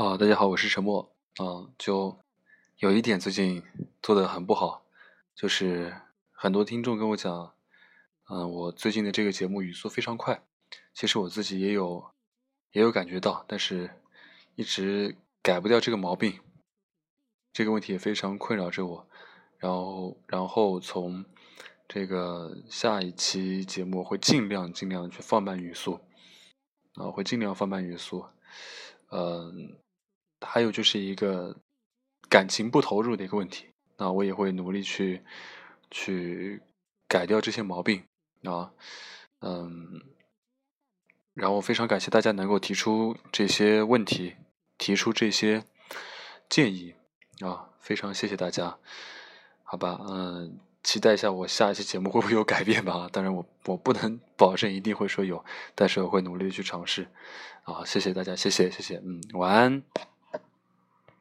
啊，大家好，我是陈默。啊，就有一点最近做的很不好，就是很多听众跟我讲，嗯，我最近的这个节目语速非常快。其实我自己也有也有感觉到，但是一直改不掉这个毛病。这个问题也非常困扰着我。然后，然后从这个下一期节目会尽量尽量去放慢语速，啊，会尽量放慢语速。嗯，还有就是一个感情不投入的一个问题，那我也会努力去去改掉这些毛病啊，嗯，然后非常感谢大家能够提出这些问题，提出这些建议啊，非常谢谢大家，好吧，嗯。期待一下我下一期节目会不会有改变吧？当然我我不能 保证一定会说有，但是我会努力去尝试。啊，谢谢大家，谢谢谢谢，嗯，晚安。